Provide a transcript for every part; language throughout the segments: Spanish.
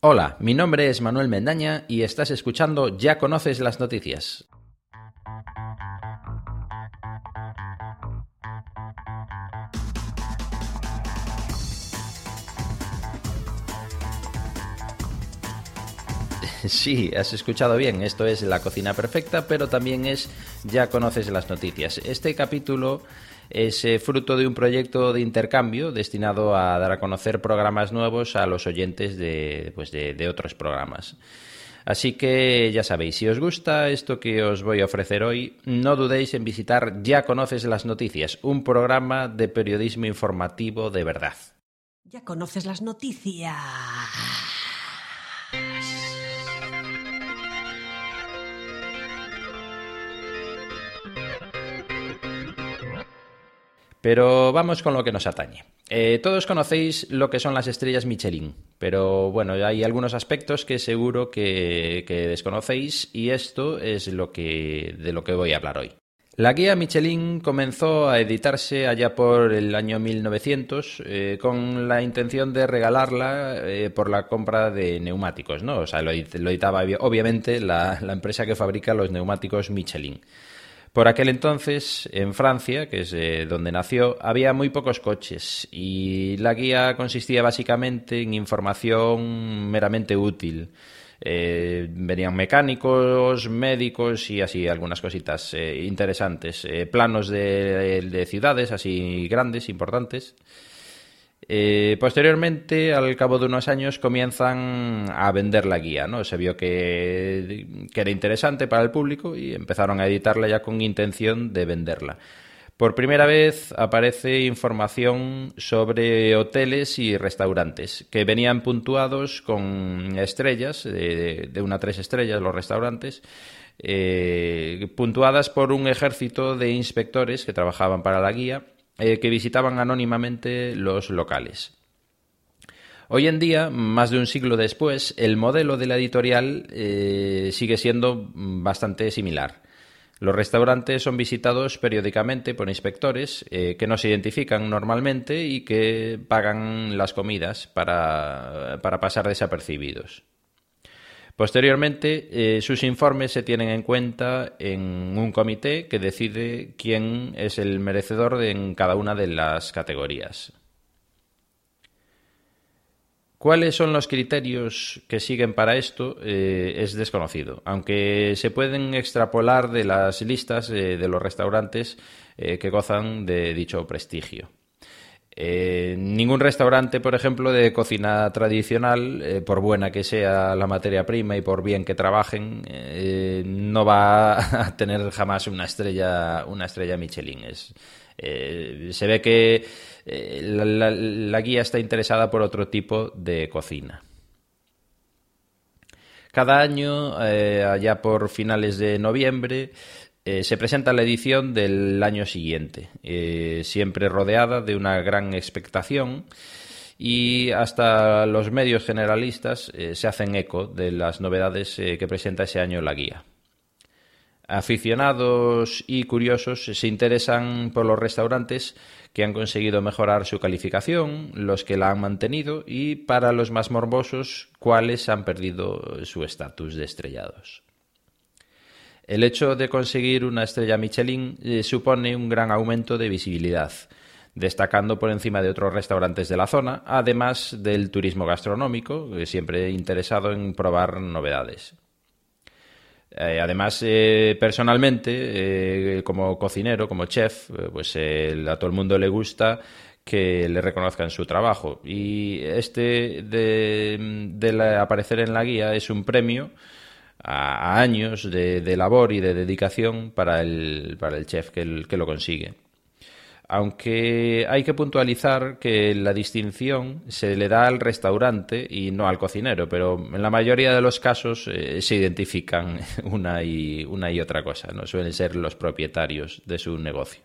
Hola, mi nombre es Manuel Mendaña y estás escuchando Ya conoces las noticias. Sí, has escuchado bien, esto es La Cocina Perfecta, pero también es Ya conoces las noticias. Este capítulo es fruto de un proyecto de intercambio destinado a dar a conocer programas nuevos a los oyentes de, pues de, otros programas. Así que ya sabéis, si os gusta esto que os voy a ofrecer hoy, no dudéis en visitar Ya conoces las noticias, un programa de periodismo informativo de verdad. Ya conoces las noticias. Pero vamos con lo que nos atañe. Eh, todos conocéis lo que son las estrellas Michelin, pero bueno, hay algunos aspectos que seguro que, desconocéis y esto es de lo que voy a hablar hoy. La guía Michelin comenzó a editarse allá por el año 1900 eh, con la intención de regalarla eh, por la compra de neumáticos, ¿no? O sea, lo, editaba obviamente la empresa que fabrica los neumáticos Michelin. Por aquel entonces, en Francia, que es eh, donde nació, había muy pocos coches y la guía consistía básicamente en información meramente útil. Eh, venían mecánicos, médicos y así algunas cositas eh, interesantes. planos de, ciudades así grandes, importantes. Eh, posteriormente, al cabo de unos años, comienzan a vender la guía, ¿no? Se vio que, era interesante para el público y empezaron a editarla ya con intención de venderla. Por primera vez aparece información sobre hoteles y restaurantes que venían puntuados con estrellas, de, una a tres estrellas los restaurantes, eh, puntuadas por un ejército de inspectores que trabajaban para la guía eh, que visitaban anónimamente los locales. Hoy en día, más de un siglo después, el modelo de la editorial eh, sigue siendo bastante similar. Los restaurantes son visitados periódicamente por inspectores eh, que no se identifican normalmente y que pagan las comidas para pasar desapercibidos. Posteriormente, eh, sus informes se tienen en cuenta en un comité que decide quién es el merecedor en cada una de las categorías. ¿Cuáles son los criterios que siguen para esto? Eh, es desconocido, aunque se pueden extrapolar de las listas eh, de los restaurantes que gozan de dicho prestigio. Eh, ningún restaurante, por ejemplo, de cocina tradicional, eh, por buena que sea la materia prima y por bien que trabajen, eh, no va a tener jamás una estrella, una estrella Michelin. se ve que la, guía está interesada por otro tipo de cocina. Cada año, allá por finales de noviembre, eh, se presenta la edición del año siguiente, eh, siempre rodeada de una gran expectación y hasta los medios generalistas eh, se hacen eco de las novedades que presenta ese año la guía. Aficionados y curiosos se interesan por los restaurantes que han conseguido mejorar su calificación, los que la han mantenido y para los más morbosos, cuáles han perdido su estatus de estrellados. El hecho de conseguir una estrella Michelin eh, supone un gran aumento de visibilidad, destacando por encima de otros restaurantes de la zona, además del turismo gastronómico, siempre interesado en probar novedades. Eh, además, eh, personalmente, como cocinero, como chef, pues a todo el mundo le gusta que le reconozcan su trabajo. Y este de, aparecer en la guía es un premio a, años de, labor y de dedicación para el, para el chef que, que lo consigue. Aunque hay que puntualizar que la distinción se le da al restaurante y no al cocinero, pero en la mayoría de los casos eh, se identifican una y, una y otra cosa, no suelen ser los propietarios de su negocio.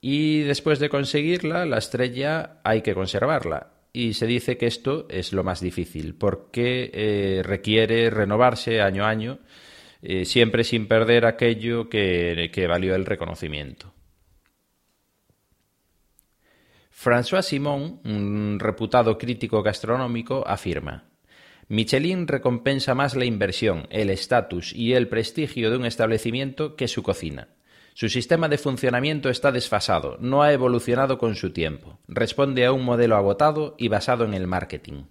Y después de conseguirla, la estrella hay que conservarla y se dice que esto es lo más difícil porque eh, requiere renovarse año a año, eh, siempre sin perder aquello que, valió el reconocimiento. François Simon, un reputado crítico gastronómico, afirma Michelin recompensa más la inversión, el estatus y el prestigio de un establecimiento que su cocina. Su sistema de funcionamiento está desfasado, no ha evolucionado con su tiempo, responde a un modelo agotado y basado en el marketing.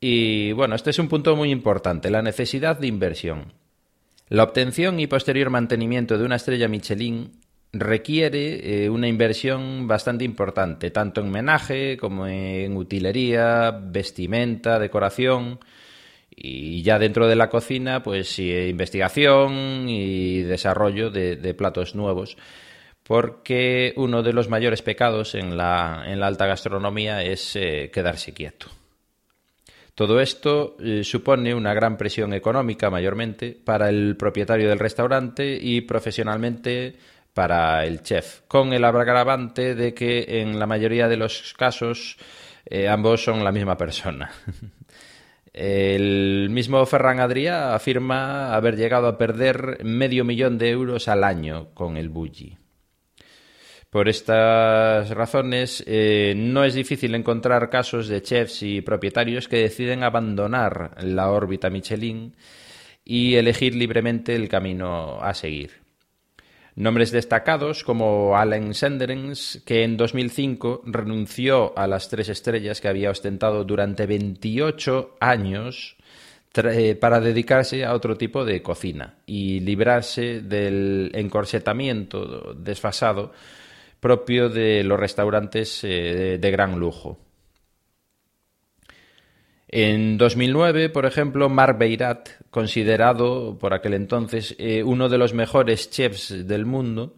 Y bueno, este es un punto muy importante, la necesidad de inversión. La obtención y posterior mantenimiento de una estrella Michelin requiere eh, una inversión bastante importante, tanto en menaje como en utilería, vestimenta, decoración y ya dentro de la cocina, pues investigación y desarrollo de, platos nuevos. Porque uno de los mayores pecados en la, alta gastronomía es eh, quedarse quieto. Todo esto eh, supone una gran presión económica mayormente para el propietario del restaurante y profesionalmente para el chef, con el agravante de que en la mayoría de los casos eh, ambos son la misma persona. El mismo Ferran Adrià afirma haber llegado a perder medio millón de euros al año con el Bulli. Por estas razones, eh, no es difícil encontrar casos de chefs y propietarios que deciden abandonar la órbita Michelin y elegir libremente el camino a seguir. Nombres destacados como Allen Senderens, que en 2005 renunció a las tres estrellas que había ostentado durante 28 años eh, para dedicarse a otro tipo de cocina y librarse del encorsetamiento desfasado propio de los restaurantes eh, de gran lujo. En 2009, por ejemplo, Marc Beirat, considerado por aquel entonces eh, uno de los mejores chefs del mundo,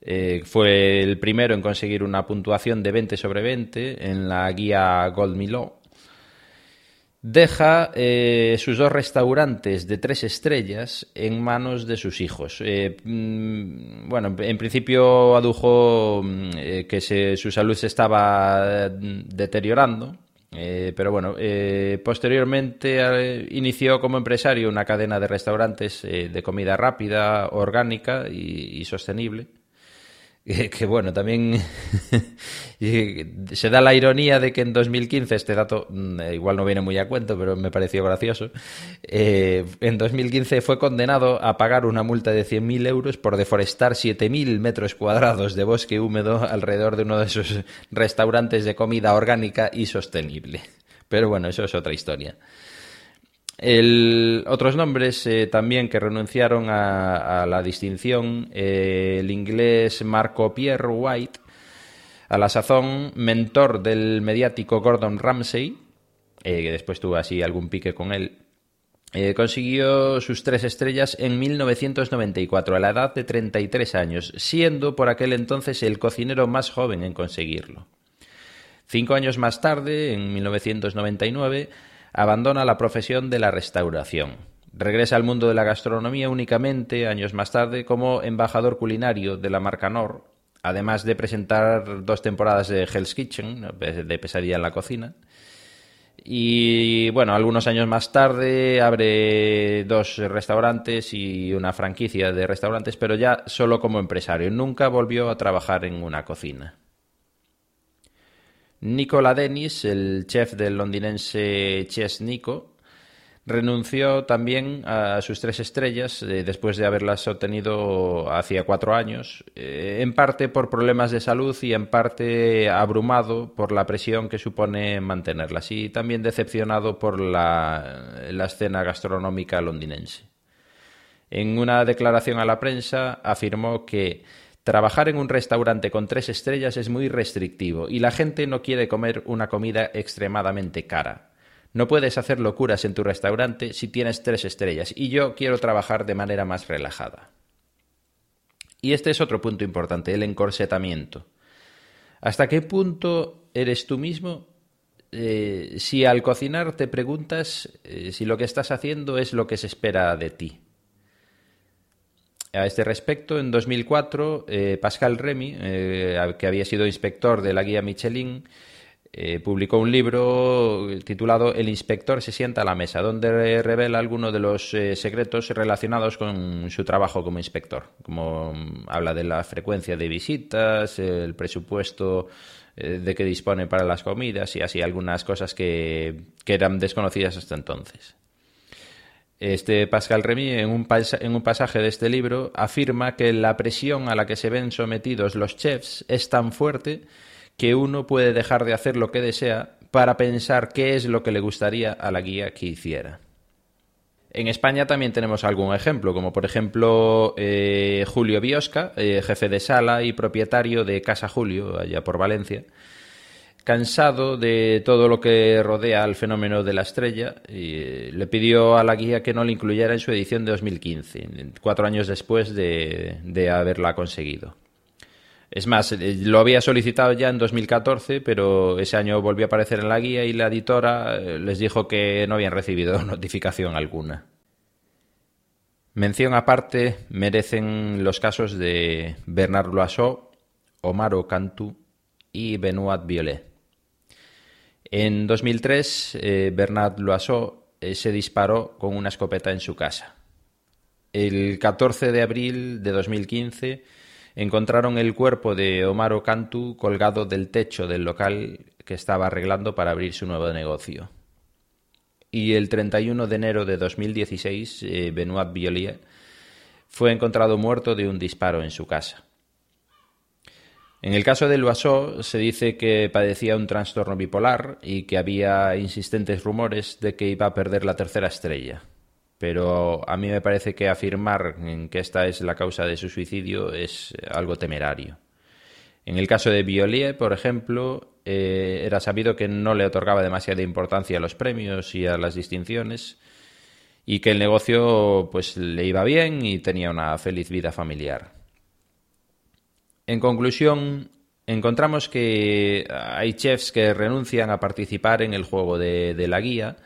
eh, fue el primero en conseguir una puntuación de 20 sobre 20 en la guía Gold Milo. Deja eh, sus dos restaurantes de tres estrellas en manos de sus hijos. Mm, bueno, en principio adujo mm, que su salud se estaba deteriorando eh, pero bueno, eh, posteriormente eh, inició como empresario una cadena de restaurantes de comida rápida, orgánica y sostenible que, bueno, también se da la ironía de que en 2015, este dato mm, eh, igual no viene muy a cuento, pero me pareció gracioso, eh, en 2015 fue condenado a pagar una multa de 100.000 euros por deforestar 7.000 metros cuadrados de bosque húmedo alrededor de uno de sus restaurantes de comida orgánica y sostenible. Pero bueno, eso es otra historia. Otros nombres eh, también que renunciaron a, la distinción, eh, el inglés Marco Pierre White, a la sazón mentor del mediático Gordon Ramsay, eh, que después tuvo así algún pique con él, consiguió sus tres estrellas en 1994, a la edad de 33 años, siendo por aquel entonces el cocinero más joven en conseguirlo. Cinco años más tarde, en 1999, abandona la profesión de la restauración. Regresa al mundo de la gastronomía únicamente años más tarde como embajador culinario de la marca Nor, además de presentar dos temporadas de Hell's Kitchen, de Pesadilla en la Cocina. Y bueno, algunos años más tarde abre dos restaurantes y una franquicia de restaurantes, pero ya solo como empresario. Nunca volvió a trabajar en una cocina. Nicola Dennis, el chef del londinense Chess Nico, renunció también a sus tres estrellas eh, después de haberlas obtenido hacía cuatro años, eh, en parte por problemas de salud y en parte abrumado por la presión que supone mantenerlas y también decepcionado por la escena gastronómica londinense. En una declaración a la prensa afirmó que Trabajar en un restaurante con tres estrellas es muy restrictivo y la gente no quiere comer una comida extremadamente cara. No puedes hacer locuras en tu restaurante si tienes tres estrellas y yo quiero trabajar de manera más relajada. Y este es otro punto importante, el encorsetamiento. ¿Hasta qué punto eres tú mismo eh, si al cocinar te preguntas eh, si lo que estás haciendo es lo que se espera de ti? A este respecto, en 2004, eh, Pascal Remy, eh, que había sido inspector de la guía Michelin, eh, publicó un libro titulado El inspector se sienta a la mesa, donde revela algunos de los eh, secretos relacionados con su trabajo como inspector, como mm, habla de la frecuencia de visitas, el presupuesto eh, de que dispone para las comidas y así algunas cosas que, que eran desconocidas hasta entonces. Este Pascal Remy, en un, pasaje de este libro, afirma que la presión a la que se ven sometidos los chefs es tan fuerte que uno puede dejar de hacer lo que desea para pensar qué es lo que le gustaría a la guía que hiciera. En España también tenemos algún ejemplo, como por ejemplo eh, Julio Biosca, eh, jefe de sala y propietario de Casa Julio, allá por Valencia, cansado de todo lo que rodea al fenómeno de la estrella, eh, le pidió a la guía que no le incluyera en su edición de 2015, cuatro años después de haberla conseguido. Es más, eh, lo había solicitado ya en 2014, pero ese año volvió a aparecer en la guía y la editora eh, les dijo que no habían recibido notificación alguna. Mención aparte merecen los casos de Bernard Loiseau, Omar Cantu y Benoit Violet. En 2003, eh, Bernard Loiseau se disparó con una escopeta en su casa. El 14 de abril de 2015, encontraron el cuerpo de Omar Ocantu colgado del techo del local que estaba arreglando para abrir su nuevo negocio. Y el 31 de enero de 2016, eh, Benoit Violier fue encontrado muerto de un disparo en su casa. En el caso de Loiseau se dice que padecía un trastorno bipolar y que había insistentes rumores de que iba a perder la tercera estrella pero a mí me parece que afirmar que esta es la causa de su suicidio es algo temerario. En el caso de Violier, por ejemplo, eh, era sabido que no le otorgaba demasiada importancia a los premios y a las distinciones y que el negocio pues le iba bien y tenía una feliz vida familiar. En conclusión, encontramos que hay chefs que renuncian a participar en el juego de la guía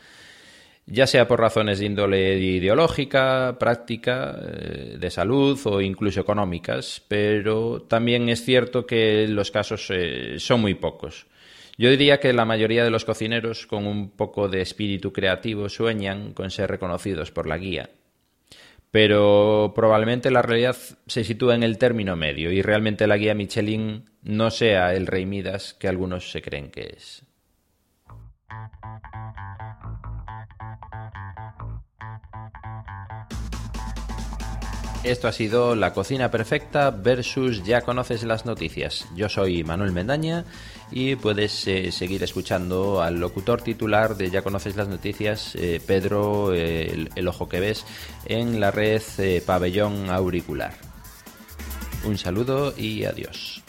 ya sea por razones de índole ideológica, práctica, eh, de salud o incluso económicas, pero también es cierto que los casos eh, son muy pocos. Yo diría que la mayoría de los cocineros con un poco de espíritu creativo sueñan con ser reconocidos por la guía. Pero probablemente la realidad se sitúa en el término medio y realmente la guía Michelin no sea el rey Midas que algunos se creen que es. Esto ha sido La Cocina Perfecta versus Ya conoces las noticias. Yo soy Manuel Mendaña y puedes eh, seguir escuchando al locutor titular de Ya conoces las noticias, eh, Pedro el, el, Ojo que ves, en la red eh, Pabellón Auricular. Un saludo y adiós.